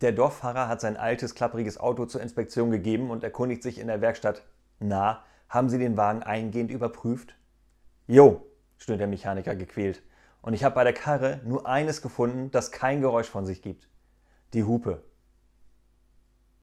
Der Dorffahrer hat sein altes, klappriges Auto zur Inspektion gegeben und erkundigt sich in der Werkstatt. Na, haben Sie den Wagen eingehend überprüft? Jo, stöhnt der Mechaniker gequält. Und ich habe bei der Karre nur eines gefunden, das kein Geräusch von sich gibt. Die Hupe.